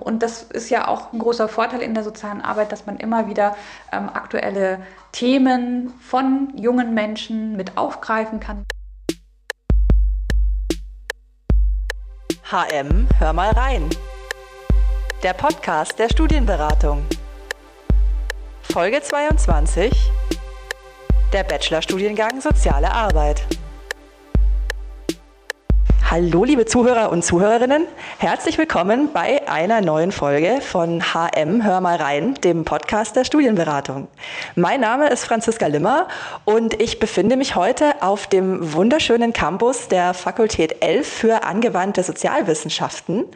Und das ist ja auch ein großer Vorteil in der sozialen Arbeit, dass man immer wieder ähm, aktuelle Themen von jungen Menschen mit aufgreifen kann. HM, hör mal rein. Der Podcast der Studienberatung. Folge 22. Der Bachelorstudiengang Soziale Arbeit. Hallo, liebe Zuhörer und Zuhörerinnen. Herzlich willkommen bei einer neuen Folge von HM Hör mal rein, dem Podcast der Studienberatung. Mein Name ist Franziska Limmer und ich befinde mich heute auf dem wunderschönen Campus der Fakultät 11 für angewandte Sozialwissenschaften.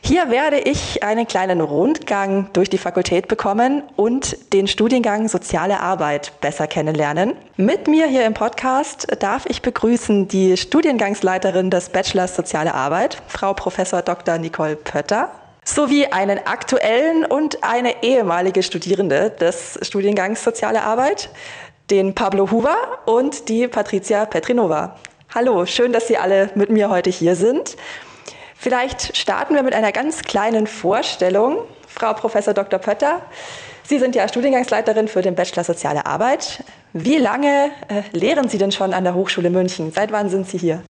Hier werde ich einen kleinen Rundgang durch die Fakultät bekommen und den Studiengang Soziale Arbeit besser kennenlernen. Mit mir hier im Podcast darf ich begrüßen die Studiengangsleiterin des Bachelors Soziale Arbeit, Frau Professor Dr. Nicole Pötter sowie einen aktuellen und eine ehemalige Studierende des Studiengangs Soziale Arbeit, den Pablo Huber und die Patricia Petrinova. Hallo, schön, dass Sie alle mit mir heute hier sind. Vielleicht starten wir mit einer ganz kleinen Vorstellung. Frau Professor Dr. Pötter, Sie sind ja Studiengangsleiterin für den Bachelor Soziale Arbeit. Wie lange äh, lehren Sie denn schon an der Hochschule München? Seit wann sind Sie hier?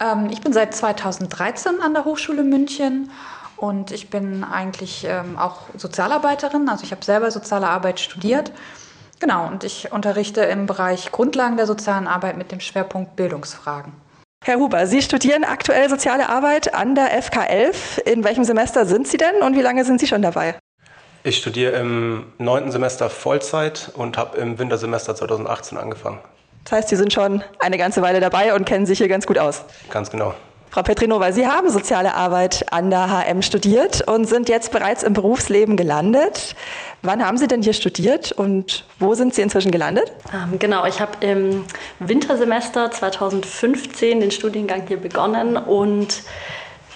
Ähm, ich bin seit 2013 an der Hochschule München und ich bin eigentlich ähm, auch Sozialarbeiterin. Also ich habe selber soziale Arbeit studiert. Genau, und ich unterrichte im Bereich Grundlagen der sozialen Arbeit mit dem Schwerpunkt Bildungsfragen. Herr Huber, Sie studieren aktuell soziale Arbeit an der FK 11. In welchem Semester sind Sie denn und wie lange sind Sie schon dabei? Ich studiere im neunten Semester Vollzeit und habe im Wintersemester 2018 angefangen. Das heißt, Sie sind schon eine ganze Weile dabei und kennen sich hier ganz gut aus. Ganz genau. Frau Petrinova, Sie haben soziale Arbeit an der HM studiert und sind jetzt bereits im Berufsleben gelandet. Wann haben Sie denn hier studiert und wo sind Sie inzwischen gelandet? Ähm, genau, ich habe im Wintersemester 2015 den Studiengang hier begonnen und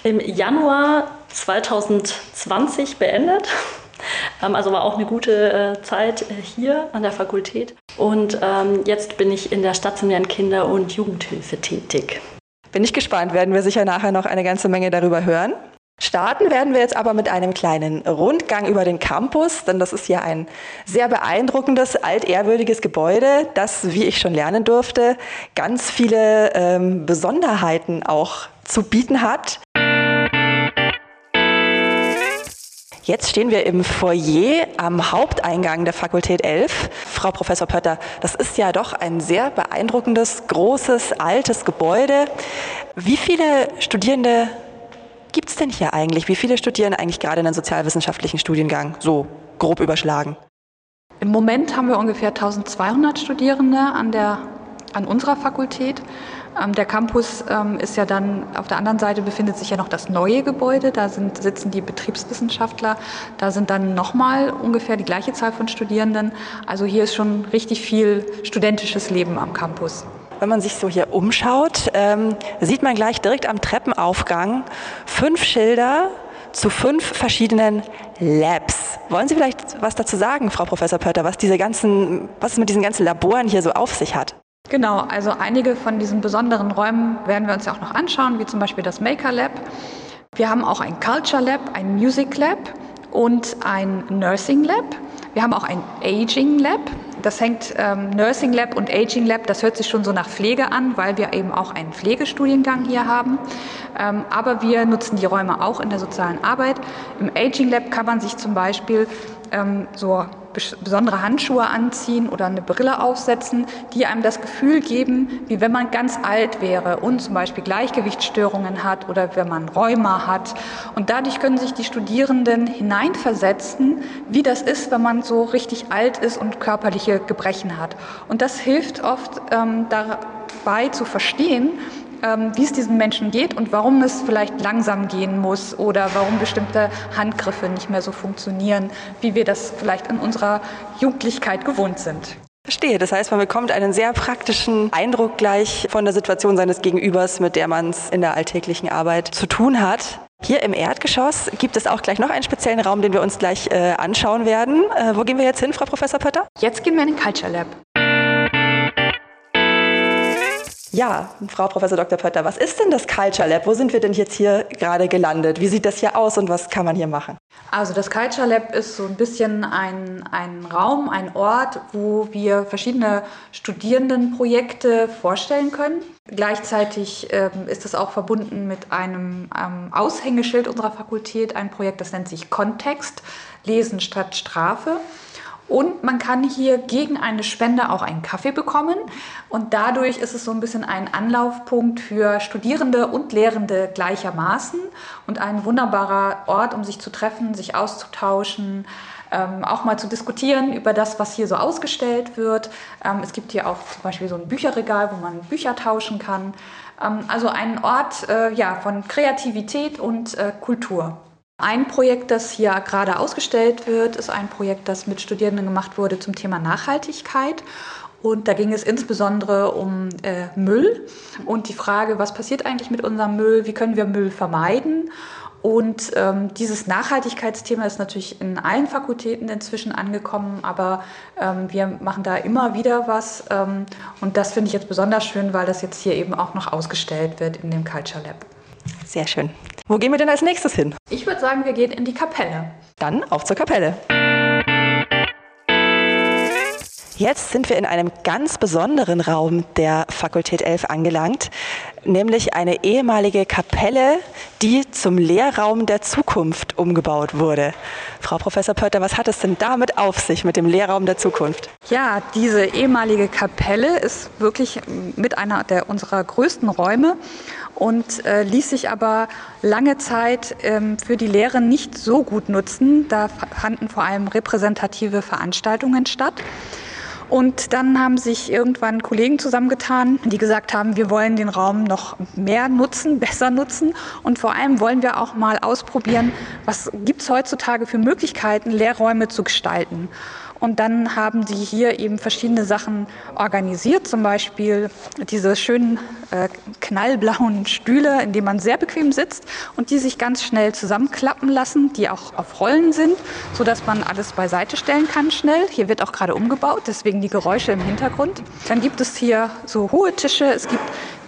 im Januar 2020 beendet. Ähm, also war auch eine gute äh, Zeit äh, hier an der Fakultät. Und ähm, jetzt bin ich in der stationären Kinder- und Jugendhilfe tätig. Bin ich gespannt, werden wir sicher nachher noch eine ganze Menge darüber hören. Starten werden wir jetzt aber mit einem kleinen Rundgang über den Campus, denn das ist ja ein sehr beeindruckendes, altehrwürdiges Gebäude, das, wie ich schon lernen durfte, ganz viele ähm, Besonderheiten auch zu bieten hat. Jetzt stehen wir im Foyer am Haupteingang der Fakultät 11. Frau Professor Pötter, das ist ja doch ein sehr beeindruckendes, großes, altes Gebäude. Wie viele Studierende gibt es denn hier eigentlich? Wie viele studieren eigentlich gerade in den sozialwissenschaftlichen Studiengang? So grob überschlagen. Im Moment haben wir ungefähr 1200 Studierende an, der, an unserer Fakultät. Ähm, der Campus ähm, ist ja dann, auf der anderen Seite befindet sich ja noch das neue Gebäude, da sind, sitzen die Betriebswissenschaftler, da sind dann nochmal ungefähr die gleiche Zahl von Studierenden. Also hier ist schon richtig viel studentisches Leben am Campus. Wenn man sich so hier umschaut, ähm, sieht man gleich direkt am Treppenaufgang fünf Schilder zu fünf verschiedenen Labs. Wollen Sie vielleicht was dazu sagen, Frau Professor Pötter, was diese ganzen, was es mit diesen ganzen Laboren hier so auf sich hat? Genau, also einige von diesen besonderen Räumen werden wir uns ja auch noch anschauen, wie zum Beispiel das Maker Lab. Wir haben auch ein Culture Lab, ein Music Lab und ein Nursing Lab. Wir haben auch ein Aging Lab. Das hängt ähm, Nursing Lab und Aging Lab, das hört sich schon so nach Pflege an, weil wir eben auch einen Pflegestudiengang hier haben. Ähm, aber wir nutzen die Räume auch in der sozialen Arbeit. Im Aging Lab kann man sich zum Beispiel ähm, so besondere Handschuhe anziehen oder eine Brille aufsetzen, die einem das Gefühl geben, wie wenn man ganz alt wäre und zum Beispiel Gleichgewichtsstörungen hat oder wenn man Rheuma hat. Und dadurch können sich die Studierenden hineinversetzen, wie das ist, wenn man so richtig alt ist und körperliche Gebrechen hat. Und das hilft oft ähm, dabei zu verstehen, wie es diesen Menschen geht und warum es vielleicht langsam gehen muss oder warum bestimmte Handgriffe nicht mehr so funktionieren, wie wir das vielleicht in unserer Jugendlichkeit gewohnt sind. Verstehe. Das heißt, man bekommt einen sehr praktischen Eindruck gleich von der Situation seines Gegenübers, mit der man es in der alltäglichen Arbeit zu tun hat. Hier im Erdgeschoss gibt es auch gleich noch einen speziellen Raum, den wir uns gleich äh, anschauen werden. Äh, wo gehen wir jetzt hin, Frau Professor Pötter? Jetzt gehen wir in den Culture Lab. Ja, Frau Professor Dr. Pötter, was ist denn das Culture Lab? Wo sind wir denn jetzt hier gerade gelandet? Wie sieht das hier aus und was kann man hier machen? Also das Culture Lab ist so ein bisschen ein, ein Raum, ein Ort, wo wir verschiedene Studierendenprojekte vorstellen können. Gleichzeitig ähm, ist es auch verbunden mit einem ähm, Aushängeschild unserer Fakultät, ein Projekt, das nennt sich Kontext, Lesen statt Strafe. Und man kann hier gegen eine Spende auch einen Kaffee bekommen. Und dadurch ist es so ein bisschen ein Anlaufpunkt für Studierende und Lehrende gleichermaßen und ein wunderbarer Ort, um sich zu treffen, sich auszutauschen, ähm, auch mal zu diskutieren über das, was hier so ausgestellt wird. Ähm, es gibt hier auch zum Beispiel so ein Bücherregal, wo man Bücher tauschen kann. Ähm, also ein Ort äh, ja, von Kreativität und äh, Kultur. Ein Projekt, das hier gerade ausgestellt wird, ist ein Projekt, das mit Studierenden gemacht wurde zum Thema Nachhaltigkeit. Und da ging es insbesondere um äh, Müll und die Frage, was passiert eigentlich mit unserem Müll, wie können wir Müll vermeiden. Und ähm, dieses Nachhaltigkeitsthema ist natürlich in allen Fakultäten inzwischen angekommen, aber ähm, wir machen da immer wieder was. Ähm, und das finde ich jetzt besonders schön, weil das jetzt hier eben auch noch ausgestellt wird in dem Culture Lab. Sehr schön. Wo gehen wir denn als nächstes hin? Ich würde sagen, wir gehen in die Kapelle. Dann auf zur Kapelle. Jetzt sind wir in einem ganz besonderen Raum der Fakultät 11 angelangt, nämlich eine ehemalige Kapelle, die zum Lehrraum der Zukunft umgebaut wurde. Frau Professor Pötter, was hat es denn damit auf sich mit dem Lehrraum der Zukunft? Ja, diese ehemalige Kapelle ist wirklich mit einer der unserer größten Räume und äh, ließ sich aber lange Zeit ähm, für die Lehre nicht so gut nutzen. Da fanden vor allem repräsentative Veranstaltungen statt. Und dann haben sich irgendwann Kollegen zusammengetan, die gesagt haben, wir wollen den Raum noch mehr nutzen, besser nutzen. Und vor allem wollen wir auch mal ausprobieren, was gibt es heutzutage für Möglichkeiten, Lehrräume zu gestalten. Und dann haben sie hier eben verschiedene Sachen organisiert, zum Beispiel diese schönen äh, knallblauen Stühle, in denen man sehr bequem sitzt und die sich ganz schnell zusammenklappen lassen, die auch auf Rollen sind, sodass man alles beiseite stellen kann schnell. Hier wird auch gerade umgebaut, deswegen die Geräusche im Hintergrund. Dann gibt es hier so hohe Tische, es gibt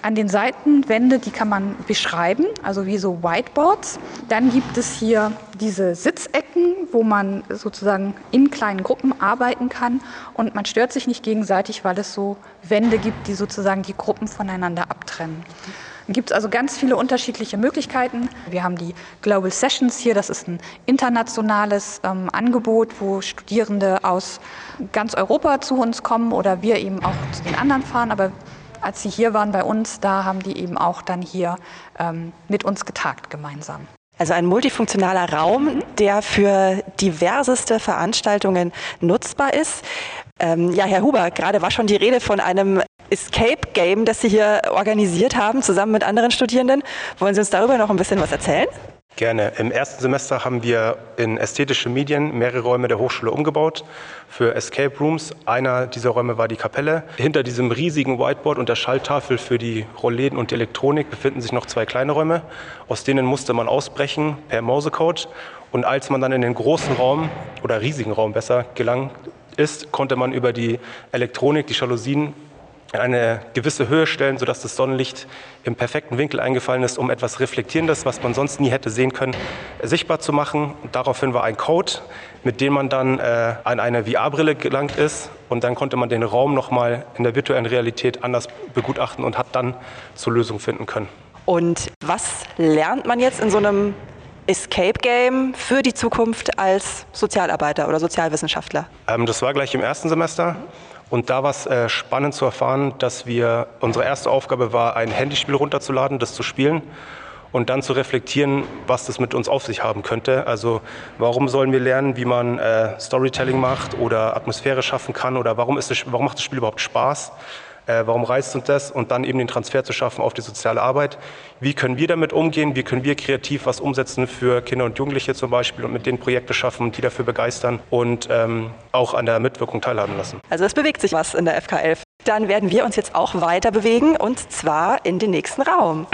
an den Seiten Wände, die kann man beschreiben, also wie so Whiteboards. Dann gibt es hier diese Sitzecken, wo man sozusagen in kleinen Gruppen arbeiten kann und man stört sich nicht gegenseitig, weil es so Wände gibt, die sozusagen die Gruppen voneinander abtrennen. Gibt es also ganz viele unterschiedliche Möglichkeiten. Wir haben die Global Sessions hier, das ist ein internationales ähm, Angebot, wo Studierende aus ganz Europa zu uns kommen oder wir eben auch zu den anderen fahren. Aber als sie hier waren bei uns, da haben die eben auch dann hier ähm, mit uns getagt gemeinsam. Also ein multifunktionaler Raum, der für diverseste Veranstaltungen nutzbar ist. Ähm, ja, Herr Huber, gerade war schon die Rede von einem Escape Game, das Sie hier organisiert haben, zusammen mit anderen Studierenden. Wollen Sie uns darüber noch ein bisschen was erzählen? Gerne. Im ersten Semester haben wir in ästhetische Medien mehrere Räume der Hochschule umgebaut für Escape Rooms. Einer dieser Räume war die Kapelle. Hinter diesem riesigen Whiteboard und der Schalltafel für die Rollläden und die Elektronik befinden sich noch zwei kleine Räume. Aus denen musste man ausbrechen per Morsecode. Und als man dann in den großen Raum oder riesigen Raum besser gelangt ist, konnte man über die Elektronik, die Jalousien in eine gewisse Höhe stellen, sodass das Sonnenlicht im perfekten Winkel eingefallen ist, um etwas Reflektierendes, was man sonst nie hätte sehen können, sichtbar zu machen. Und daraufhin war ein Code, mit dem man dann äh, an eine VR-Brille gelangt ist und dann konnte man den Raum nochmal in der virtuellen Realität anders begutachten und hat dann zur Lösung finden können. Und was lernt man jetzt in so einem Escape Game für die Zukunft als Sozialarbeiter oder Sozialwissenschaftler? Ähm, das war gleich im ersten Semester. Und da war es äh, spannend zu erfahren, dass wir, unsere erste Aufgabe war, ein Handyspiel runterzuladen, das zu spielen und dann zu reflektieren, was das mit uns auf sich haben könnte. Also warum sollen wir lernen, wie man äh, Storytelling macht oder Atmosphäre schaffen kann oder warum, ist das, warum macht das Spiel überhaupt Spaß? Äh, warum reizt uns das? Und dann eben den Transfer zu schaffen auf die soziale Arbeit. Wie können wir damit umgehen? Wie können wir kreativ was umsetzen für Kinder und Jugendliche zum Beispiel und mit denen Projekte schaffen, die dafür begeistern und ähm, auch an der Mitwirkung teilhaben lassen? Also es bewegt sich was in der FK11. Dann werden wir uns jetzt auch weiter bewegen und zwar in den nächsten Raum.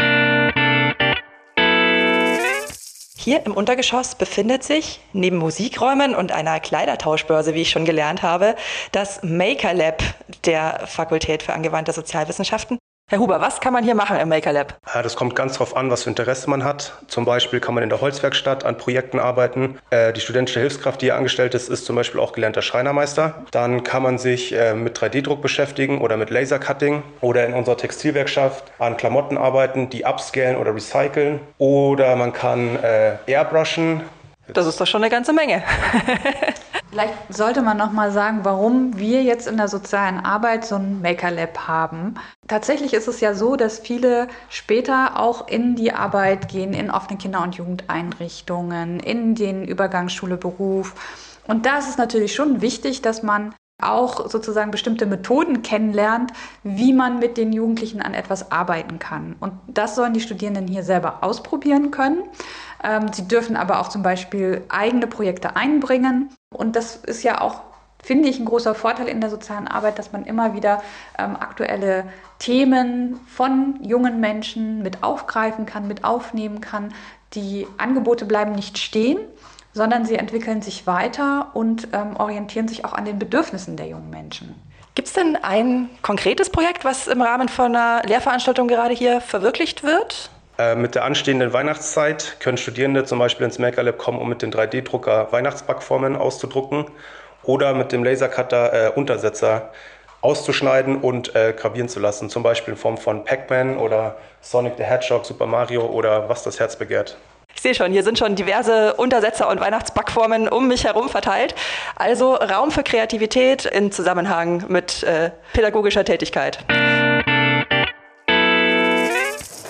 Hier im Untergeschoss befindet sich neben Musikräumen und einer Kleidertauschbörse, wie ich schon gelernt habe, das Maker Lab der Fakultät für angewandte Sozialwissenschaften. Herr Huber, was kann man hier machen im Maker Lab? Ja, das kommt ganz darauf an, was für Interesse man hat. Zum Beispiel kann man in der Holzwerkstatt an Projekten arbeiten. Äh, die studentische Hilfskraft, die hier angestellt ist, ist zum Beispiel auch gelernter Schreinermeister. Dann kann man sich äh, mit 3D-Druck beschäftigen oder mit Lasercutting oder in unserer Textilwerkschaft an Klamotten arbeiten, die upscalen oder recyceln. Oder man kann äh, airbrushen. Das ist doch schon eine ganze Menge. Vielleicht sollte man noch mal sagen, warum wir jetzt in der sozialen Arbeit so ein Maker Lab haben. Tatsächlich ist es ja so, dass viele später auch in die Arbeit gehen, in offene Kinder- und Jugendeinrichtungen, in den Übergang Schule-Beruf. Und da ist es natürlich schon wichtig, dass man auch sozusagen bestimmte Methoden kennenlernt, wie man mit den Jugendlichen an etwas arbeiten kann. Und das sollen die Studierenden hier selber ausprobieren können. Ähm, sie dürfen aber auch zum Beispiel eigene Projekte einbringen. Und das ist ja auch, finde ich, ein großer Vorteil in der sozialen Arbeit, dass man immer wieder ähm, aktuelle Themen von jungen Menschen mit aufgreifen kann, mit aufnehmen kann. Die Angebote bleiben nicht stehen, sondern sie entwickeln sich weiter und ähm, orientieren sich auch an den Bedürfnissen der jungen Menschen. Gibt es denn ein konkretes Projekt, was im Rahmen von einer Lehrveranstaltung gerade hier verwirklicht wird? Äh, mit der anstehenden Weihnachtszeit können Studierende zum Beispiel ins Maker Lab kommen, um mit dem 3D-Drucker Weihnachtsbackformen auszudrucken oder mit dem Lasercutter äh, Untersetzer auszuschneiden und äh, gravieren zu lassen, zum Beispiel in Form von Pac-Man oder Sonic the Hedgehog, Super Mario oder was das Herz begehrt. Ich sehe schon, hier sind schon diverse Untersetzer und Weihnachtsbackformen um mich herum verteilt. Also Raum für Kreativität in Zusammenhang mit äh, pädagogischer Tätigkeit.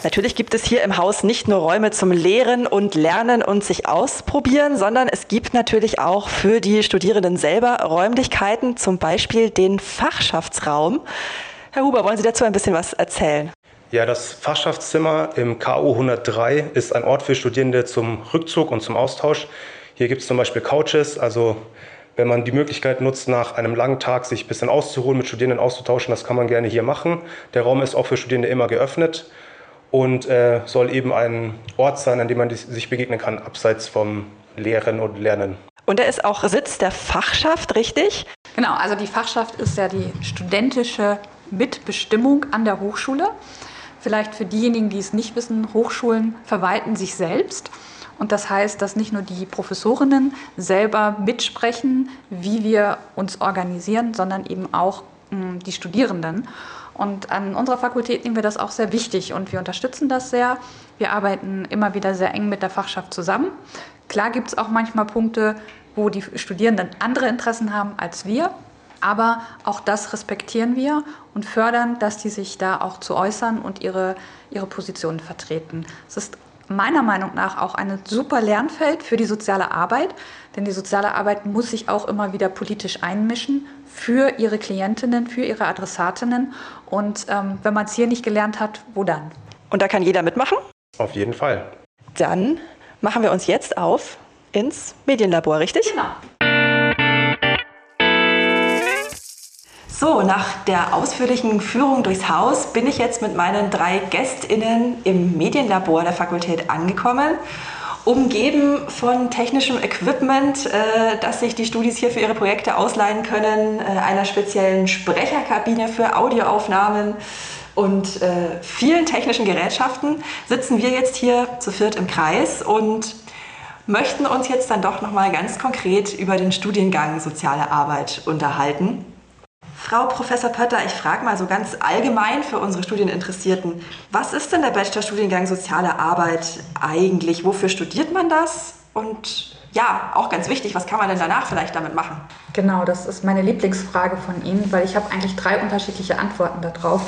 Natürlich gibt es hier im Haus nicht nur Räume zum Lehren und Lernen und sich ausprobieren, sondern es gibt natürlich auch für die Studierenden selber Räumlichkeiten, zum Beispiel den Fachschaftsraum. Herr Huber, wollen Sie dazu ein bisschen was erzählen? Ja, das Fachschaftszimmer im KO 103 ist ein Ort für Studierende zum Rückzug und zum Austausch. Hier gibt es zum Beispiel Couches, also wenn man die Möglichkeit nutzt, nach einem langen Tag sich ein bisschen auszuruhen, mit Studierenden auszutauschen, das kann man gerne hier machen. Der Raum ist auch für Studierende immer geöffnet und äh, soll eben ein Ort sein, an dem man sich begegnen kann, abseits vom Lehren und Lernen. Und er ist auch Sitz der Fachschaft, richtig? Genau, also die Fachschaft ist ja die studentische Mitbestimmung an der Hochschule. Vielleicht für diejenigen, die es nicht wissen, Hochschulen verwalten sich selbst. Und das heißt, dass nicht nur die Professorinnen selber mitsprechen, wie wir uns organisieren, sondern eben auch mh, hm, die Studierenden. Und an unserer Fakultät nehmen wir das auch sehr wichtig und wir unterstützen das sehr. Wir arbeiten immer wieder sehr eng mit der Fachschaft zusammen. Klar gibt es auch manchmal Punkte, wo die Studierenden andere Interessen haben als wir. Aber auch das respektieren wir und fördern, dass die sich da auch zu äußern und ihre, ihre Positionen vertreten. Es ist meiner Meinung nach auch ein super Lernfeld für die soziale Arbeit, denn die soziale Arbeit muss sich auch immer wieder politisch einmischen für ihre Klientinnen, für ihre Adressatinnen. Und ähm, wenn man es hier nicht gelernt hat, wo dann? Und da kann jeder mitmachen? Auf jeden Fall. Dann machen wir uns jetzt auf ins Medienlabor, richtig? Genau. So, nach der ausführlichen Führung durchs Haus bin ich jetzt mit meinen drei GästInnen im Medienlabor der Fakultät angekommen umgeben von technischem Equipment, äh, dass sich die Studis hier für ihre Projekte ausleihen können, äh, einer speziellen Sprecherkabine für Audioaufnahmen und äh, vielen technischen Gerätschaften, sitzen wir jetzt hier zu viert im Kreis und möchten uns jetzt dann doch noch mal ganz konkret über den Studiengang Soziale Arbeit unterhalten. Frau Professor Pötter, ich frage mal so ganz allgemein für unsere Studieninteressierten, was ist denn der Bachelorstudiengang Soziale Arbeit eigentlich? Wofür studiert man das? Und ja, auch ganz wichtig, was kann man denn danach vielleicht damit machen? Genau, das ist meine Lieblingsfrage von Ihnen, weil ich habe eigentlich drei unterschiedliche Antworten darauf.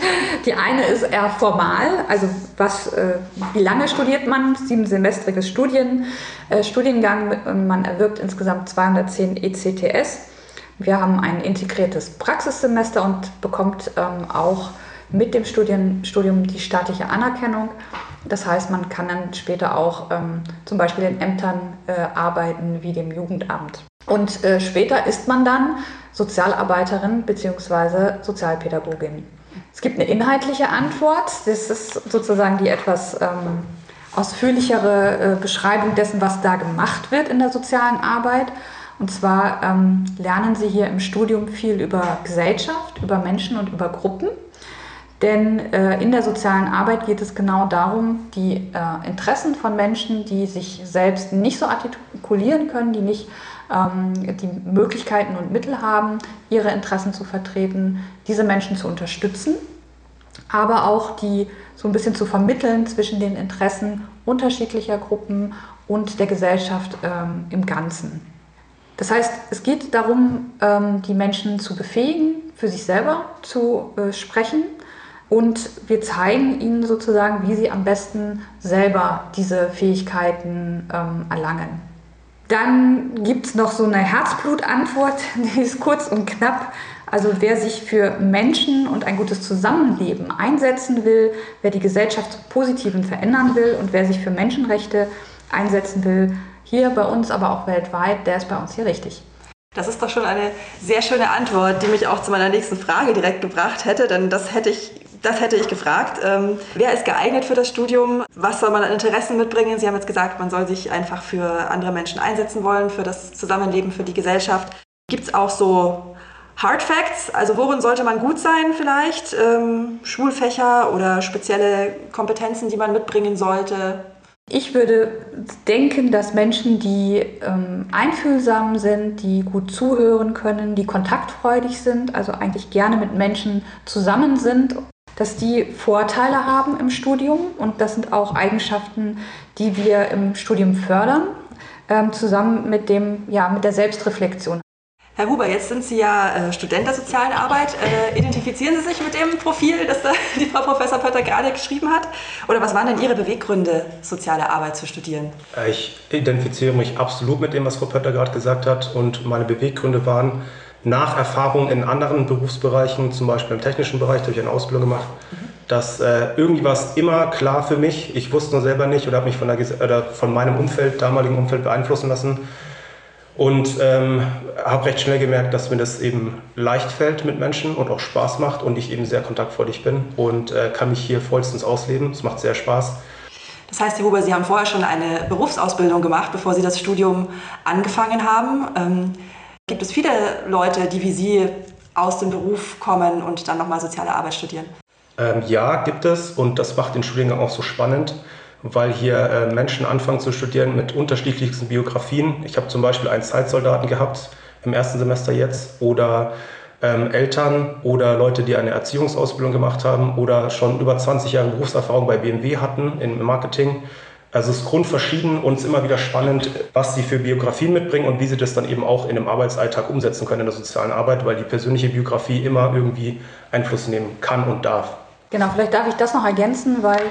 Die eine ist eher formal, also was, äh, wie lange studiert man? Siebensemestriges Studien, äh, Studiengang, man erwirbt insgesamt 210 ECTS wir haben ein integriertes Praxissemester und bekommt ähm, auch mit dem Studien, Studium die staatliche Anerkennung. Das heißt, man kann dann später auch ähm, zum Beispiel in Ämtern äh, arbeiten wie dem Jugendamt. Und äh, später ist man dann Sozialarbeiterin bzw. Sozialpädagogin. Es gibt eine inhaltliche Antwort. Das ist sozusagen die etwas ähm, ausführlichere äh, Beschreibung dessen, was da gemacht wird in der sozialen Arbeit. Und zwar ähm, lernen Sie hier im Studium viel über Gesellschaft, über Menschen und über Gruppen. Denn äh, in der sozialen Arbeit geht es genau darum, die äh, Interessen von Menschen, die sich selbst nicht so artikulieren können, die nicht ähm, die Möglichkeiten und Mittel haben, ihre Interessen zu vertreten, diese Menschen zu unterstützen, aber auch die so ein bisschen zu vermitteln zwischen den Interessen unterschiedlicher Gruppen und der Gesellschaft ähm, im Ganzen. Das heißt, es geht darum, ähm, die Menschen zu befähigen, für sich selber zu äh, sprechen. Und wir zeigen ihnen sozusagen, wie sie am besten selber diese Fähigkeiten ähm, erlangen. Dann gibt es noch so eine Herzblutantwort, die ist kurz und knapp. Also wer sich für Menschen und ein gutes Zusammenleben einsetzen will, wer die Gesellschaft zum Positiven verändern will und wer sich für Menschenrechte einsetzen will, hier bei uns, aber auch weltweit, der ist bei uns hier richtig. Das ist doch schon eine sehr schöne Antwort, die mich auch zu meiner nächsten Frage direkt gebracht hätte, denn das hätte ich, das hätte ich gefragt. Ähm, wer ist geeignet für das Studium? Was soll man an Interessen mitbringen? Sie haben jetzt gesagt, man soll sich einfach für andere Menschen einsetzen wollen, für das Zusammenleben, für die Gesellschaft. Gibt es auch so Hard Facts, also worin sollte man gut sein vielleicht? Ähm, Schulfächer oder spezielle Kompetenzen, die man mitbringen sollte? Ich würde denken, dass Menschen, die ähm, einfühlsam sind, die gut zuhören können, die kontaktfreudig sind, also eigentlich gerne mit Menschen zusammen sind, dass die Vorteile haben im Studium und das sind auch Eigenschaften, die wir im Studium fördern, ähm, zusammen mit, dem, ja, mit der Selbstreflexion. Herr Huber, jetzt sind Sie ja äh, Student der sozialen Arbeit. Äh, identifizieren Sie sich mit dem Profil, das da die Frau Professor Pötter gerade geschrieben hat? Oder was waren denn Ihre Beweggründe, soziale Arbeit zu studieren? Äh, ich identifiziere mich absolut mit dem, was Frau Pötter gerade gesagt hat. Und meine Beweggründe waren, nach Erfahrung in anderen Berufsbereichen, zum Beispiel im technischen Bereich, da habe ich eine Ausbildung gemacht, mhm. dass äh, irgendwie war es immer klar für mich. Ich wusste nur selber nicht oder habe mich von, der, oder von meinem Umfeld, damaligen Umfeld beeinflussen lassen und ähm, habe recht schnell gemerkt, dass mir das eben leicht fällt mit Menschen und auch Spaß macht und ich eben sehr kontaktfreudig bin und äh, kann mich hier vollstens ausleben. Es macht sehr Spaß. Das heißt, Herr Huber, Sie haben vorher schon eine Berufsausbildung gemacht, bevor Sie das Studium angefangen haben. Ähm, gibt es viele Leute, die wie Sie aus dem Beruf kommen und dann nochmal soziale Arbeit studieren? Ähm, ja, gibt es und das macht den Studiengang auch so spannend weil hier äh, Menschen anfangen zu studieren mit unterschiedlichsten Biografien. Ich habe zum Beispiel einen Zeitsoldaten gehabt im ersten Semester jetzt oder ähm, Eltern oder Leute, die eine Erziehungsausbildung gemacht haben oder schon über 20 Jahre Berufserfahrung bei BMW hatten im Marketing. Also es ist grundverschieden und es ist immer wieder spannend, was sie für Biografien mitbringen und wie sie das dann eben auch in dem Arbeitsalltag umsetzen können in der sozialen Arbeit, weil die persönliche Biografie immer irgendwie Einfluss nehmen kann und darf. Genau, vielleicht darf ich das noch ergänzen, weil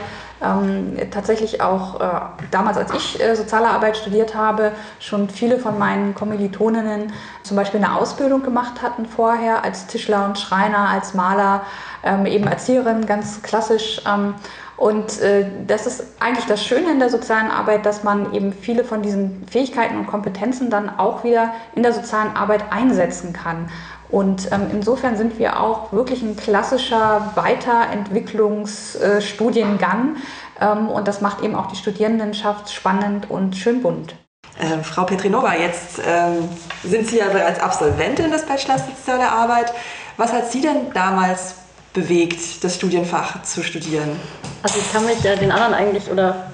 ähm, tatsächlich auch äh, damals, als ich äh, soziale Arbeit studiert habe, schon viele von meinen Kommilitoninnen zum Beispiel eine Ausbildung gemacht hatten vorher als Tischler und Schreiner, als Maler, ähm, eben Erzieherin, ganz klassisch. Ähm, und äh, das ist eigentlich das Schöne in der sozialen Arbeit, dass man eben viele von diesen Fähigkeiten und Kompetenzen dann auch wieder in der sozialen Arbeit einsetzen kann. Und ähm, insofern sind wir auch wirklich ein klassischer Weiterentwicklungsstudiengang. Äh, ähm, und das macht eben auch die Studierendenschaft spannend und schön bunt. Ähm, Frau Petrinova, jetzt ähm, sind Sie ja bereits Absolventin des Bachelors Soziale Arbeit. Was hat Sie denn damals bewegt, das Studienfach zu studieren? Also ich kann mich ja den anderen eigentlich oder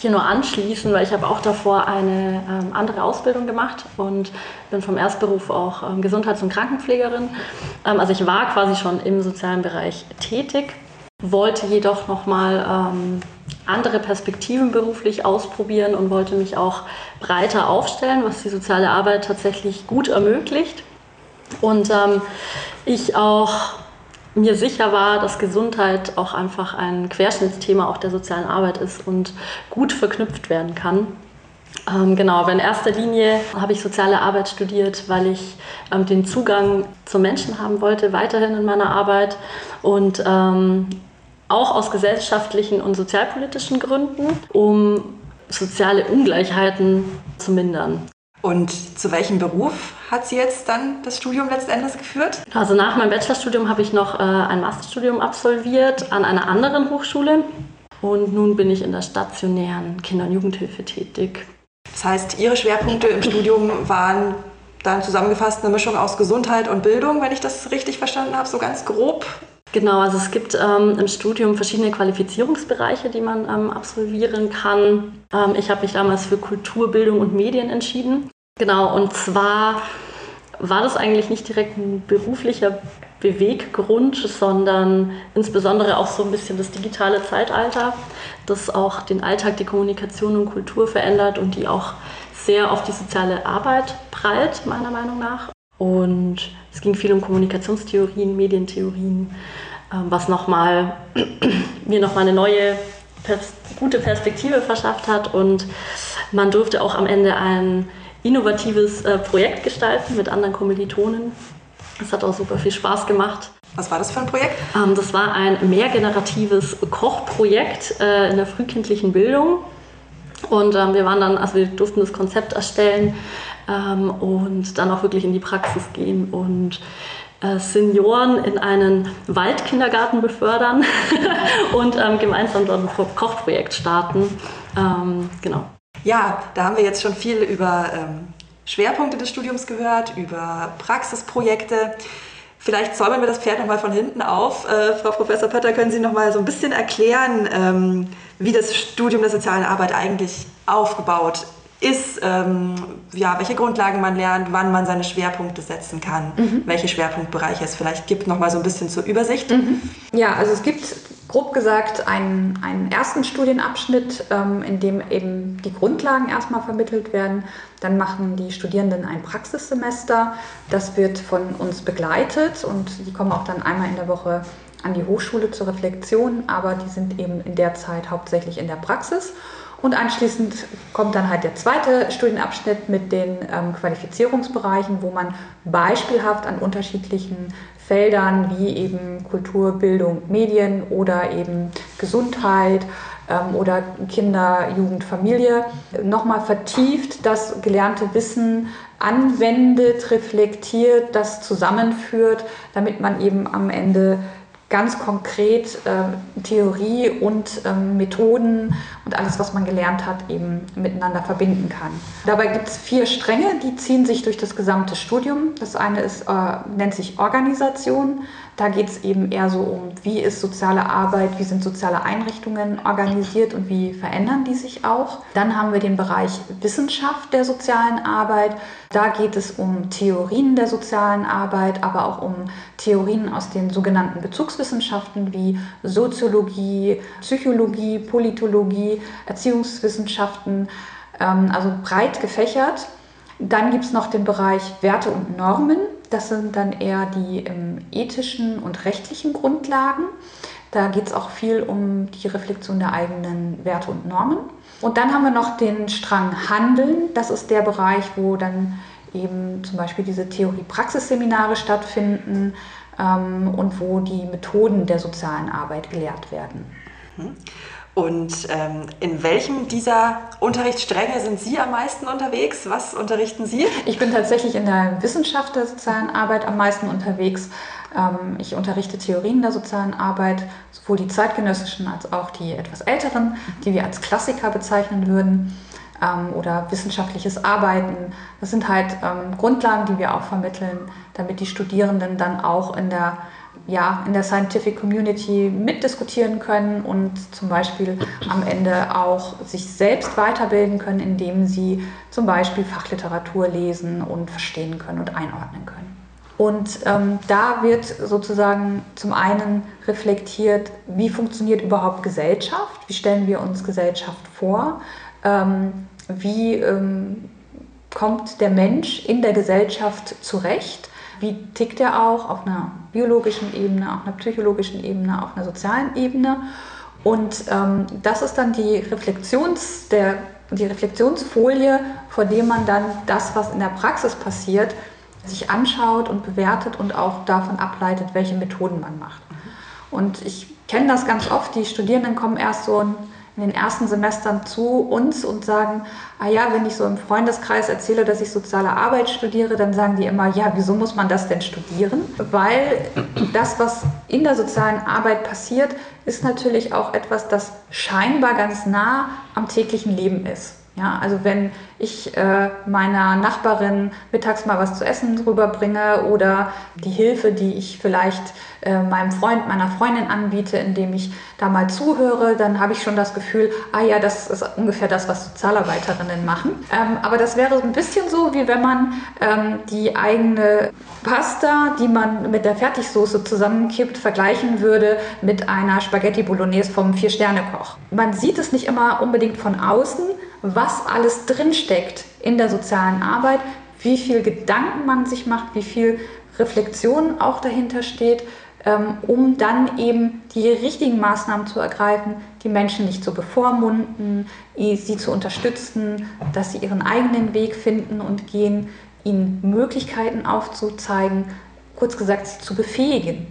hier nur anschließen, weil ich habe auch davor eine ähm, andere Ausbildung gemacht und bin vom Erstberuf auch ähm, Gesundheits- und Krankenpflegerin. Ähm, also ich war quasi schon im sozialen Bereich tätig, wollte jedoch nochmal ähm, andere Perspektiven beruflich ausprobieren und wollte mich auch breiter aufstellen, was die soziale Arbeit tatsächlich gut ermöglicht. Und ähm, ich auch mir sicher war, dass Gesundheit auch einfach ein Querschnittsthema auch der sozialen Arbeit ist und gut verknüpft werden kann. Ähm, genau, aber in erster Linie habe ich soziale Arbeit studiert, weil ich ähm, den Zugang zum Menschen haben wollte, weiterhin in meiner Arbeit und ähm, auch aus gesellschaftlichen und sozialpolitischen Gründen, um soziale Ungleichheiten zu mindern. Und zu welchem Beruf hat sie jetzt dann das Studium letztendlich geführt? Also nach meinem Bachelorstudium habe ich noch äh, ein Masterstudium absolviert an einer anderen Hochschule und nun bin ich in der stationären Kinder- und Jugendhilfe tätig. Das heißt, Ihre Schwerpunkte im Studium waren dann zusammengefasst eine Mischung aus Gesundheit und Bildung, wenn ich das richtig verstanden habe, so ganz grob. Genau, also es gibt ähm, im Studium verschiedene Qualifizierungsbereiche, die man ähm, absolvieren kann. Ähm, ich habe mich damals für Kultur, Bildung und Medien entschieden. Genau, und zwar war das eigentlich nicht direkt ein beruflicher Beweggrund, sondern insbesondere auch so ein bisschen das digitale Zeitalter, das auch den Alltag, die Kommunikation und Kultur verändert und die auch sehr auf die soziale Arbeit prallt, meiner Meinung nach. Und es ging viel um Kommunikationstheorien, Medientheorien, ähm, was noch mal, mir nochmal eine neue, gute Perspektive verschafft hat. Und man durfte auch am Ende ein innovatives äh, Projekt gestalten mit anderen Kommilitonen es hat auch super viel Spaß gemacht. Was war das für ein Projekt? Ähm, das war ein mehrgeneratives Kochprojekt äh, in der frühkindlichen Bildung. Und ähm, wir waren dann, also wir durften das Konzept erstellen ähm, und dann auch wirklich in die Praxis gehen und äh, Senioren in einen Waldkindergarten befördern und ähm, gemeinsam dort ein Kochprojekt starten. Ähm, genau. Ja, da haben wir jetzt schon viel über ähm, Schwerpunkte des Studiums gehört, über Praxisprojekte. Vielleicht säumen wir das Pferd nochmal von hinten auf. Äh, Frau Professor Pötter, können Sie nochmal so ein bisschen erklären, ähm, wie das Studium der sozialen Arbeit eigentlich aufgebaut ist, ähm, ja, welche Grundlagen man lernt, wann man seine Schwerpunkte setzen kann, mhm. welche Schwerpunktbereiche es vielleicht gibt, nochmal so ein bisschen zur Übersicht. Mhm. Ja, also es gibt grob gesagt einen, einen ersten Studienabschnitt, ähm, in dem eben die Grundlagen erstmal vermittelt werden. Dann machen die Studierenden ein Praxissemester. Das wird von uns begleitet und die kommen auch dann einmal in der Woche an die Hochschule zur Reflexion, aber die sind eben in der Zeit hauptsächlich in der Praxis. Und anschließend kommt dann halt der zweite Studienabschnitt mit den ähm, Qualifizierungsbereichen, wo man beispielhaft an unterschiedlichen Feldern wie eben Kultur, Bildung, Medien oder eben Gesundheit ähm, oder Kinder, Jugend, Familie nochmal vertieft das gelernte Wissen anwendet, reflektiert, das zusammenführt, damit man eben am Ende ganz konkret äh, Theorie und äh, Methoden und alles, was man gelernt hat, eben miteinander verbinden kann. Dabei gibt es vier Stränge, die ziehen sich durch das gesamte Studium. Das eine ist, äh, nennt sich Organisation. Da geht es eben eher so um, wie ist soziale Arbeit, wie sind soziale Einrichtungen organisiert und wie verändern die sich auch. Dann haben wir den Bereich Wissenschaft der sozialen Arbeit. Da geht es um Theorien der sozialen Arbeit, aber auch um Theorien aus den sogenannten Bezugswissenschaften wie Soziologie, Psychologie, Politologie, Erziehungswissenschaften, ähm, also breit gefächert. Dann gibt es noch den Bereich Werte und Normen. Das sind dann eher die ähm, ethischen und rechtlichen Grundlagen. Da geht es auch viel um die Reflexion der eigenen Werte und Normen. Und dann haben wir noch den Strang Handeln. Das ist der Bereich, wo dann eben zum Beispiel diese Theorie-Praxisseminare stattfinden ähm, und wo die Methoden der sozialen Arbeit gelehrt werden. Und ähm, in welchem dieser Unterrichtsstränge sind Sie am meisten unterwegs? Was unterrichten Sie? Ich bin tatsächlich in der Wissenschaft der sozialen Arbeit am meisten unterwegs. Ähm, ich unterrichte Theorien der sozialen Arbeit, sowohl die zeitgenössischen als auch die etwas älteren, die wir als Klassiker bezeichnen würden ähm, oder wissenschaftliches Arbeiten. Das sind halt ähm, Grundlagen, die wir auch vermitteln, damit die Studierenden dann auch in der ja, in der Scientific Community mitdiskutieren können und zum Beispiel am Ende auch sich selbst weiterbilden können, indem sie zum Beispiel Fachliteratur lesen und verstehen können und einordnen können. Und ähm, da wird sozusagen zum einen reflektiert, wie funktioniert überhaupt Gesellschaft, wie stellen wir uns Gesellschaft vor, ähm, wie ähm, kommt der Mensch in der Gesellschaft zurecht wie tickt er auch auf einer biologischen Ebene, auf einer psychologischen Ebene, auf einer sozialen Ebene. Und ähm, das ist dann die, Reflexions, der, die Reflexionsfolie, vor dem man dann das, was in der Praxis passiert, sich anschaut und bewertet und auch davon ableitet, welche Methoden man macht. Und ich kenne das ganz oft, die Studierenden kommen erst so ein in den ersten Semestern zu uns und sagen, ah ja, wenn ich so im Freundeskreis erzähle, dass ich soziale Arbeit studiere, dann sagen die immer, ja, wieso muss man das denn studieren? Weil das, was in der sozialen Arbeit passiert, ist natürlich auch etwas, das scheinbar ganz nah am täglichen Leben ist. Ja, also wenn ich äh, meiner Nachbarin mittags mal was zu essen rüberbringe oder die Hilfe, die ich vielleicht äh, meinem Freund, meiner Freundin anbiete, indem ich da mal zuhöre, dann habe ich schon das Gefühl, ah ja, das ist ungefähr das, was Sozialarbeiterinnen machen. Ähm, aber das wäre ein bisschen so, wie wenn man ähm, die eigene Pasta, die man mit der Fertigsoße zusammenkippt, vergleichen würde mit einer Spaghetti Bolognese vom Vier-Sterne-Koch. Man sieht es nicht immer unbedingt von außen, was alles drinsteckt in der sozialen Arbeit, wie viel Gedanken man sich macht, wie viel Reflexion auch dahinter steht, ähm, um dann eben die richtigen Maßnahmen zu ergreifen, die Menschen nicht zu bevormunden, sie zu unterstützen, dass sie ihren eigenen Weg finden und gehen, ihnen Möglichkeiten aufzuzeigen, kurz gesagt, sie zu befähigen.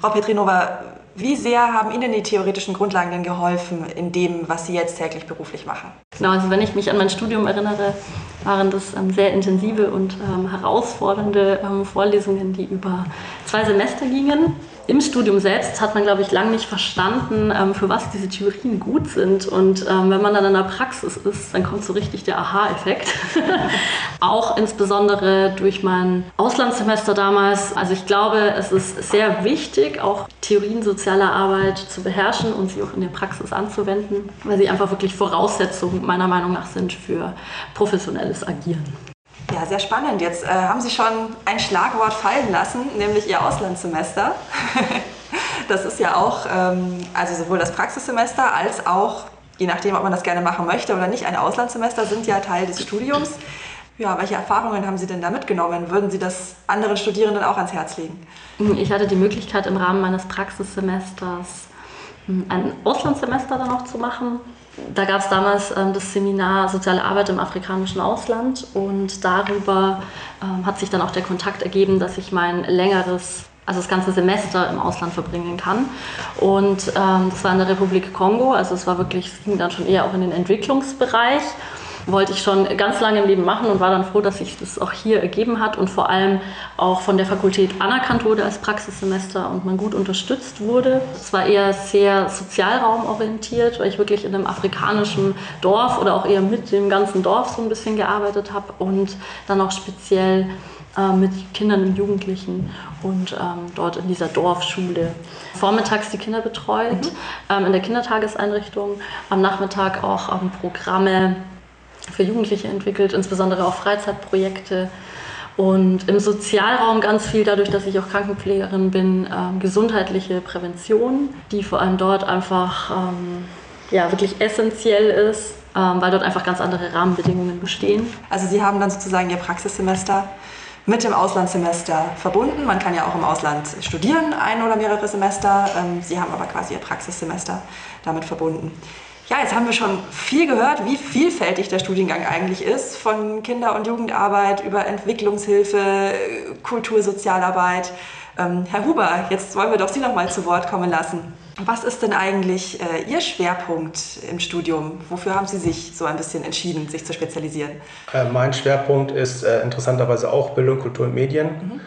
Frau Petrinova, wie sehr haben Ihnen die theoretischen Grundlagen denn geholfen in dem, was Sie jetzt täglich beruflich machen? Genau, also wenn ich mich an mein Studium erinnere, waren das ähm, sehr intensive und ähm, herausfordernde ähm, Vorlesungen, die über zwei Semester gingen im Studium selbst hat man, glaube ich, lange nicht verstanden, für was diese Theorien gut sind. Und wenn man dann in der Praxis ist, dann kommt so richtig der Aha-Effekt. auch insbesondere durch mein Auslandssemester damals. Also ich glaube, es ist sehr wichtig, auch Theorien sozialer Arbeit zu beherrschen und sie auch in der Praxis anzuwenden, weil sie einfach wirklich Voraussetzungen meiner Meinung nach sind für professionelles Agieren. Ja, sehr spannend. Jetzt äh, haben Sie schon ein Schlagwort fallen lassen, nämlich Ihr Auslandssemester. das ist ja auch, ähm, also sowohl das Praxissemester als auch, je nachdem, ob man das gerne machen möchte oder nicht, ein Auslandssemester sind ja Teil des Studiums. Ja, welche Erfahrungen haben Sie denn da mitgenommen? Würden Sie das anderen Studierenden auch ans Herz legen? Ich hatte die Möglichkeit im Rahmen meines Praxissemesters hm, ein Auslandssemester dann noch zu machen da gab es damals ähm, das Seminar Soziale Arbeit im afrikanischen Ausland und darüber ähm, hat sich dann auch der Kontakt ergeben, dass ich mein längeres, also das ganze Semester im Ausland verbringen kann. Und ähm, das war in der Republik Kongo, also es war wirklich, es ging dann schon eher auch in den Entwicklungsbereich wollte ich schon ganz lange im Leben machen und war dann froh, dass sich das auch hier ergeben hat und vor allem auch von der Fakultät anerkannt wurde als Praxissemester und man gut unterstützt wurde. Es war eher sehr sozialraumorientiert, weil ich wirklich in einem afrikanischen Dorf oder auch eher mit dem ganzen Dorf so ein bisschen gearbeitet habe und dann auch speziell äh, mit Kindern und Jugendlichen und ähm, dort in dieser Dorfschule vormittags die Kinder betreut, mhm. ähm, in der Kindertageseinrichtung, am Nachmittag auch ähm, Programme für Jugendliche entwickelt, insbesondere auch Freizeitprojekte. Und im Sozialraum ganz viel dadurch, dass ich auch Krankenpflegerin bin, ähm, gesundheitliche Prävention, die vor allem dort einfach ähm, ja, wirklich essentiell ist, ähm, weil dort einfach ganz andere Rahmenbedingungen bestehen. Also Sie haben dann sozusagen Ihr Praxissemester mit dem Auslandssemester verbunden. Man kann ja auch im Ausland studieren, ein oder mehrere Semester. Ähm, Sie haben aber quasi Ihr Praxissemester damit verbunden. Ja, jetzt haben wir schon viel gehört, wie vielfältig der Studiengang eigentlich ist, von Kinder- und Jugendarbeit über Entwicklungshilfe, Kultursozialarbeit. Ähm, Herr Huber, jetzt wollen wir doch Sie noch mal zu Wort kommen lassen. Was ist denn eigentlich äh, Ihr Schwerpunkt im Studium? Wofür haben Sie sich so ein bisschen entschieden, sich zu spezialisieren? Äh, mein Schwerpunkt ist äh, interessanterweise auch Bildung, Kultur und Medien. Mhm.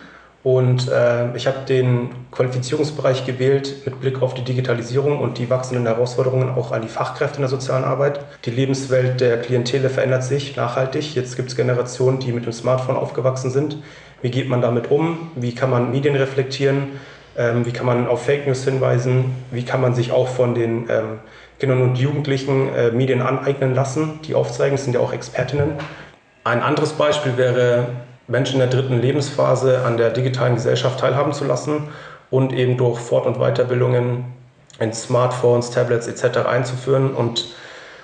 Und äh, ich habe den Qualifizierungsbereich gewählt mit Blick auf die Digitalisierung und die wachsenden Herausforderungen auch an die Fachkräfte in der sozialen Arbeit. Die Lebenswelt der Klientele verändert sich nachhaltig. Jetzt gibt es Generationen, die mit dem Smartphone aufgewachsen sind. Wie geht man damit um? Wie kann man Medien reflektieren? Ähm, wie kann man auf Fake News hinweisen? Wie kann man sich auch von den ähm, Kindern und Jugendlichen äh, Medien aneignen lassen, die aufzeigen? Das sind ja auch Expertinnen. Ein anderes Beispiel wäre Menschen in der dritten Lebensphase an der digitalen Gesellschaft teilhaben zu lassen und eben durch Fort- und Weiterbildungen in Smartphones, Tablets etc. einzuführen und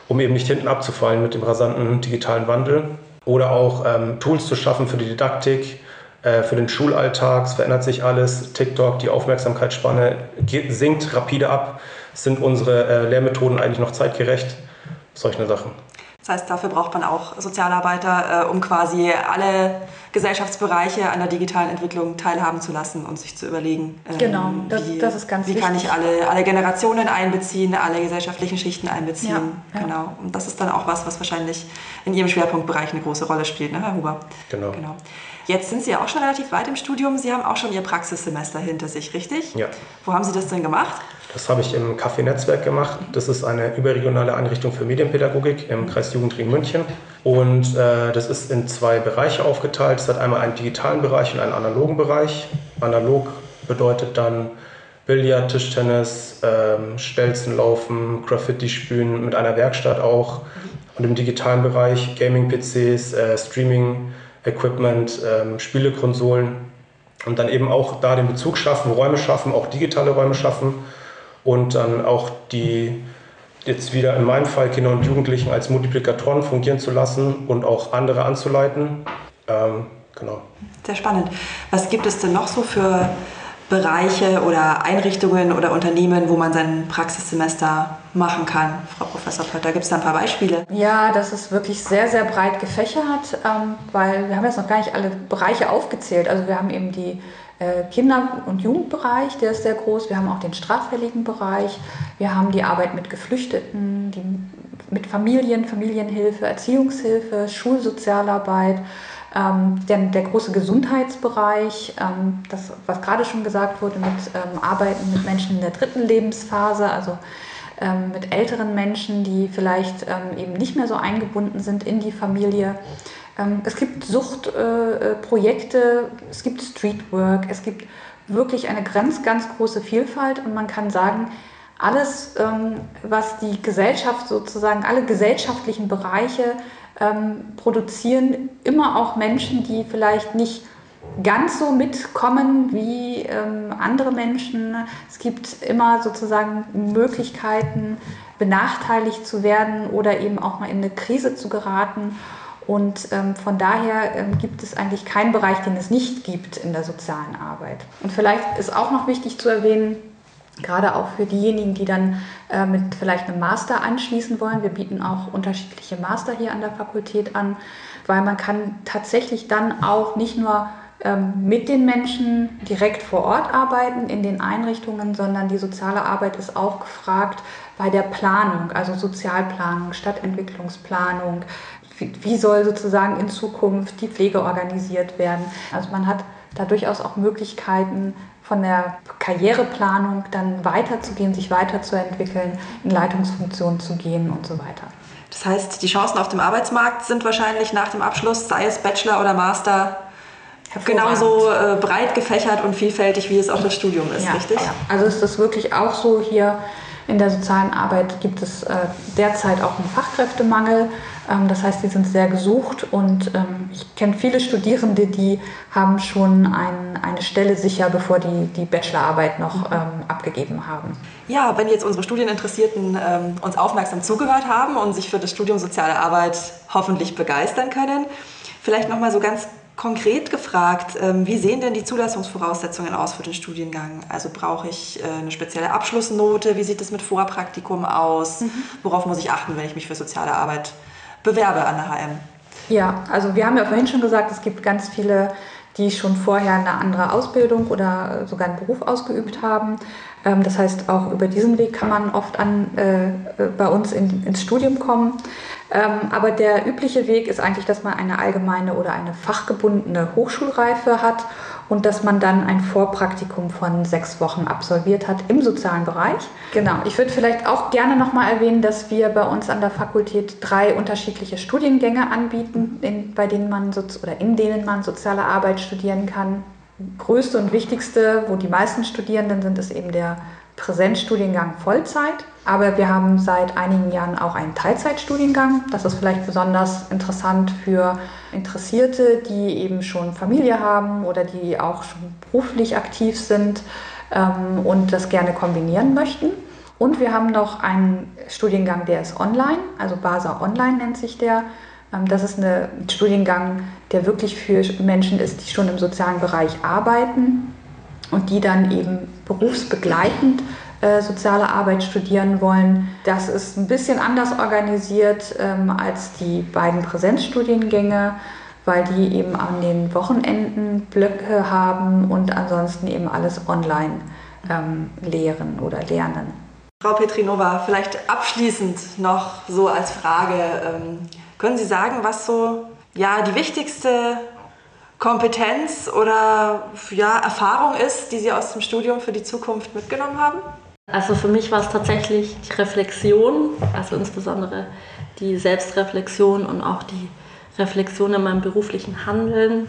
um eben nicht hinten abzufallen mit dem rasanten digitalen Wandel. Oder auch ähm, Tools zu schaffen für die Didaktik, äh, für den Schulalltag. Es verändert sich alles. TikTok, die Aufmerksamkeitsspanne geht, sinkt rapide ab. Sind unsere äh, Lehrmethoden eigentlich noch zeitgerecht? Solche Sachen. Das heißt, dafür braucht man auch Sozialarbeiter, äh, um quasi alle Gesellschaftsbereiche an der digitalen Entwicklung teilhaben zu lassen und sich zu überlegen, ähm, genau, das, wie, das ist ganz wie kann ich alle, alle Generationen einbeziehen, alle gesellschaftlichen Schichten einbeziehen. Ja, ja. Genau. Und das ist dann auch was, was wahrscheinlich in Ihrem Schwerpunktbereich eine große Rolle spielt, ne, Herr Huber? Genau. genau. Jetzt sind Sie ja auch schon relativ weit im Studium. Sie haben auch schon Ihr Praxissemester hinter sich, richtig? Ja. Wo haben Sie das denn gemacht? Das habe ich im Café Netzwerk gemacht. Das ist eine überregionale Einrichtung für Medienpädagogik im Kreis Jugendring München. Und äh, das ist in zwei Bereiche aufgeteilt. Es hat einmal einen digitalen Bereich und einen analogen Bereich. Analog bedeutet dann Billard, Tischtennis, ähm, Stelzenlaufen, Graffiti-Spülen mit einer Werkstatt auch. Und im digitalen Bereich Gaming-PCs, äh, Streaming-Equipment, ähm, Spielekonsolen. Und dann eben auch da den Bezug schaffen, Räume schaffen, auch digitale Räume schaffen und dann auch die jetzt wieder in meinem Fall Kinder und Jugendlichen als Multiplikatoren fungieren zu lassen und auch andere anzuleiten. Ähm, genau. Sehr spannend. Was gibt es denn noch so für Bereiche oder Einrichtungen oder Unternehmen, wo man sein Praxissemester machen kann? Frau Professor Pötter, gibt es da ein paar Beispiele? Ja, das ist wirklich sehr, sehr breit gefächert, ähm, weil wir haben jetzt noch gar nicht alle Bereiche aufgezählt. Also wir haben eben die Kinder- und Jugendbereich, der ist sehr groß. Wir haben auch den straffälligen Bereich. Wir haben die Arbeit mit Geflüchteten, die, mit Familien, Familienhilfe, Erziehungshilfe, Schulsozialarbeit. Ähm, der, der, große Gesundheitsbereich, ähm, das, was gerade schon gesagt wurde, mit ähm, Arbeiten mit Menschen in der dritten Lebensphase, also ähm, mit älteren Menschen, die vielleicht ähm, eben nicht mehr so eingebunden sind in die Familie. Ähm, es gibt Suchtprojekte, äh, es gibt Streetwork, es gibt wirklich eine ganz, ganz große Vielfalt und man kann sagen, alles, ähm, was die Gesellschaft sozusagen, alle gesellschaftlichen Bereiche ähm, produzieren, immer auch Menschen, die vielleicht nicht ganz so mitkommen wie andere Menschen. Es gibt immer sozusagen Möglichkeiten, benachteiligt zu werden oder eben auch mal in eine Krise zu geraten. Und ähm, von daher ähm, gibt es eigentlich keinen Bereich, den es nicht gibt in der sozialen Arbeit. Und vielleicht ist auch noch wichtig zu erwähnen, gerade auch für diejenigen, die dann äh, mit vielleicht einem Master anschließen wollen. Wir bieten auch unterschiedliche Master hier an der Fakultät an, weil man kann tatsächlich dann auch nicht nur ähm, mit den Menschen direkt vor Ort arbeiten in den Einrichtungen, sondern die soziale Arbeit ist auch gefragt bei der Planung, also Sozialplanung, Stadtentwicklungsplanung, wie soll sozusagen in Zukunft die Pflege organisiert werden. Also man hat da durchaus auch Möglichkeiten, von der Karriereplanung dann weiterzugehen, sich weiterzuentwickeln, in Leitungsfunktionen zu gehen und so weiter. Das heißt, die Chancen auf dem Arbeitsmarkt sind wahrscheinlich nach dem Abschluss, sei es Bachelor oder Master, genauso äh, breit gefächert und vielfältig, wie es auch das Studium ist, ja, richtig? Ja. Also ist das wirklich auch so hier in der sozialen Arbeit gibt es äh, derzeit auch einen Fachkräftemangel. Ähm, das heißt, die sind sehr gesucht und ähm, ich kenne viele Studierende, die haben schon ein, eine Stelle sicher, bevor die die Bachelorarbeit noch ähm, abgegeben haben. Ja, wenn jetzt unsere Studieninteressierten uns aufmerksam zugehört haben und sich für das Studium Soziale Arbeit hoffentlich begeistern können, vielleicht noch mal so ganz konkret gefragt, wie sehen denn die Zulassungsvoraussetzungen aus für den Studiengang? Also brauche ich äh, eine spezielle Abschlussnote? Wie sieht es mit Vorpraktikum aus? Mhm. Worauf muss ich achten, wenn ich mich für soziale Arbeit bewerbe an der HM? Ja, also wir haben ja vorhin schon gesagt, es gibt ganz viele, die schon vorher eine andere Ausbildung oder sogar einen Beruf ausgeübt haben. Ähm, das heißt, auch über diesen Weg kann man oft an, äh, bei uns in, ins Studium kommen. Ähm, aber der übliche Weg ist eigentlich, dass man eine allgemeine oder eine fachgebundene Hochschulreife hat und dass man dann ein Vorpraktikum von sechs Wochen absolviert hat im sozialen Bereich. Genau. Ich würde vielleicht auch gerne nochmal erwähnen, dass wir bei uns an der Fakultät drei unterschiedliche Studiengänge anbieten, in, bei denen man oder in denen man soziale Arbeit studieren kann. Größte und wichtigste, wo die meisten Studierenden sind, ist eben der Präsenzstudiengang Vollzeit. Aber wir haben seit einigen Jahren auch einen Teilzeitstudiengang. Das ist vielleicht besonders interessant für Interessierte, die eben schon Familie haben oder die auch schon beruflich aktiv sind ähm, und das gerne kombinieren möchten. Und wir haben noch einen Studiengang, der ist online, also BASA Online nennt sich der. Ähm, das ist ein Studiengang, der wirklich für Menschen ist, die schon im sozialen Bereich arbeiten und die dann eben berufsbegleitend äh, soziale Arbeit studieren wollen. Das ist ein bisschen anders organisiert ähm, als die beiden Präsenzstudiengänge, weil die eben an den Wochenenden Blöcke haben und ansonsten eben alles online ähm, lehren oder lernen. Frau Petrinova, vielleicht abschließend noch so als Frage, ähm, können Sie sagen, was so ja, die wichtigste Kompetenz oder ja, Erfahrung ist, die Sie aus dem Studium für die Zukunft mitgenommen haben? Also für mich war es tatsächlich die Reflexion, also insbesondere die Selbstreflexion und auch die Reflexion in meinem beruflichen Handeln.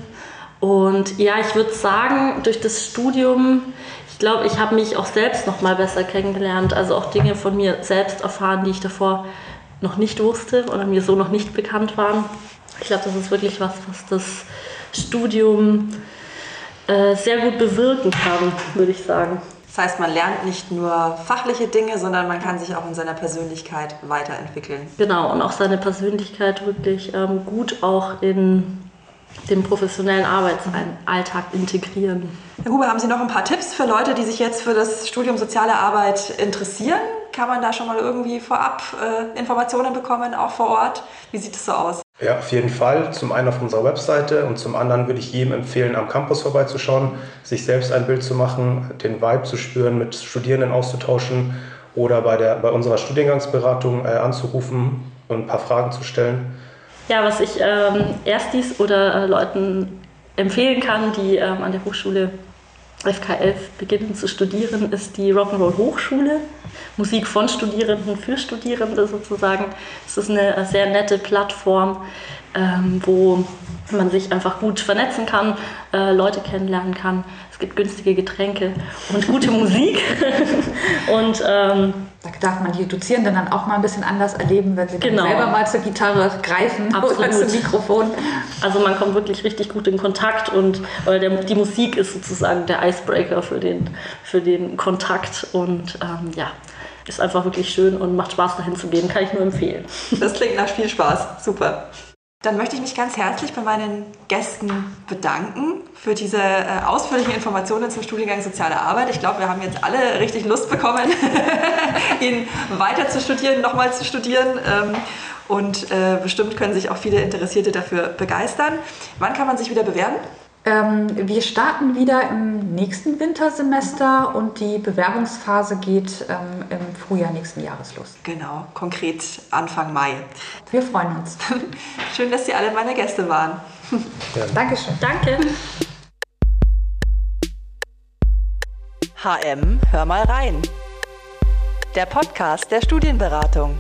Und ja, ich würde sagen, durch das Studium, ich glaube, ich habe mich auch selbst noch mal besser kennengelernt, also auch Dinge von mir selbst erfahren, die ich davor noch nicht wusste oder mir so noch nicht bekannt waren. Ich glaube, das ist wirklich was, was das Studium äh, sehr gut bewirken kann, würde ich sagen. Das heißt, man lernt nicht nur fachliche Dinge, sondern man kann sich auch in seiner Persönlichkeit weiterentwickeln. Genau, und auch seine Persönlichkeit wirklich ähm, gut auch in den professionellen Arbeitsalltag integrieren. Herr Huber, haben Sie noch ein paar Tipps für Leute, die sich jetzt für das Studium Soziale Arbeit interessieren? Kann man da schon mal irgendwie vorab äh, Informationen bekommen, auch vor Ort? Wie sieht es so aus? Ja, auf jeden Fall. Zum einen auf unserer Webseite und zum anderen würde ich jedem empfehlen, am Campus vorbeizuschauen, sich selbst ein Bild zu machen, den Vibe zu spüren, mit Studierenden auszutauschen oder bei, der, bei unserer Studiengangsberatung äh, anzurufen und ein paar Fragen zu stellen. Ja, was ich ähm, Erstis oder äh, Leuten empfehlen kann, die ähm, an der Hochschule FK11 beginnen zu studieren, ist die Rock'n'Roll Hochschule. Musik von Studierenden für Studierende sozusagen. Es ist eine sehr nette Plattform, ähm, wo man sich einfach gut vernetzen kann, äh, Leute kennenlernen kann. Es gibt günstige Getränke und gute Musik. und ähm, da darf man die Dozierenden dann auch mal ein bisschen anders erleben, wenn sie genau. selber mal zur Gitarre greifen Absolut. oder zum Mikrofon. Also man kommt wirklich richtig gut in Kontakt und äh, der, die Musik ist sozusagen der Icebreaker für den, für den Kontakt und ähm, ja, ist einfach wirklich schön und macht Spaß dahin zu gehen, kann ich nur empfehlen. Das klingt nach viel Spaß, super. Dann möchte ich mich ganz herzlich bei meinen Gästen bedanken für diese äh, ausführlichen Informationen zum Studiengang Soziale Arbeit. Ich glaube, wir haben jetzt alle richtig Lust bekommen, ihn weiter zu studieren, nochmal zu studieren. Ähm, und äh, bestimmt können sich auch viele Interessierte dafür begeistern. Wann kann man sich wieder bewerben? Ähm, wir starten wieder im nächsten Wintersemester und die Bewerbungsphase geht ähm, im Frühjahr nächsten Jahres los. Genau, konkret Anfang Mai. Wir freuen uns. Schön, dass Sie alle meine Gäste waren. Ja. Dankeschön. Danke. HM, hör mal rein. Der Podcast der Studienberatung.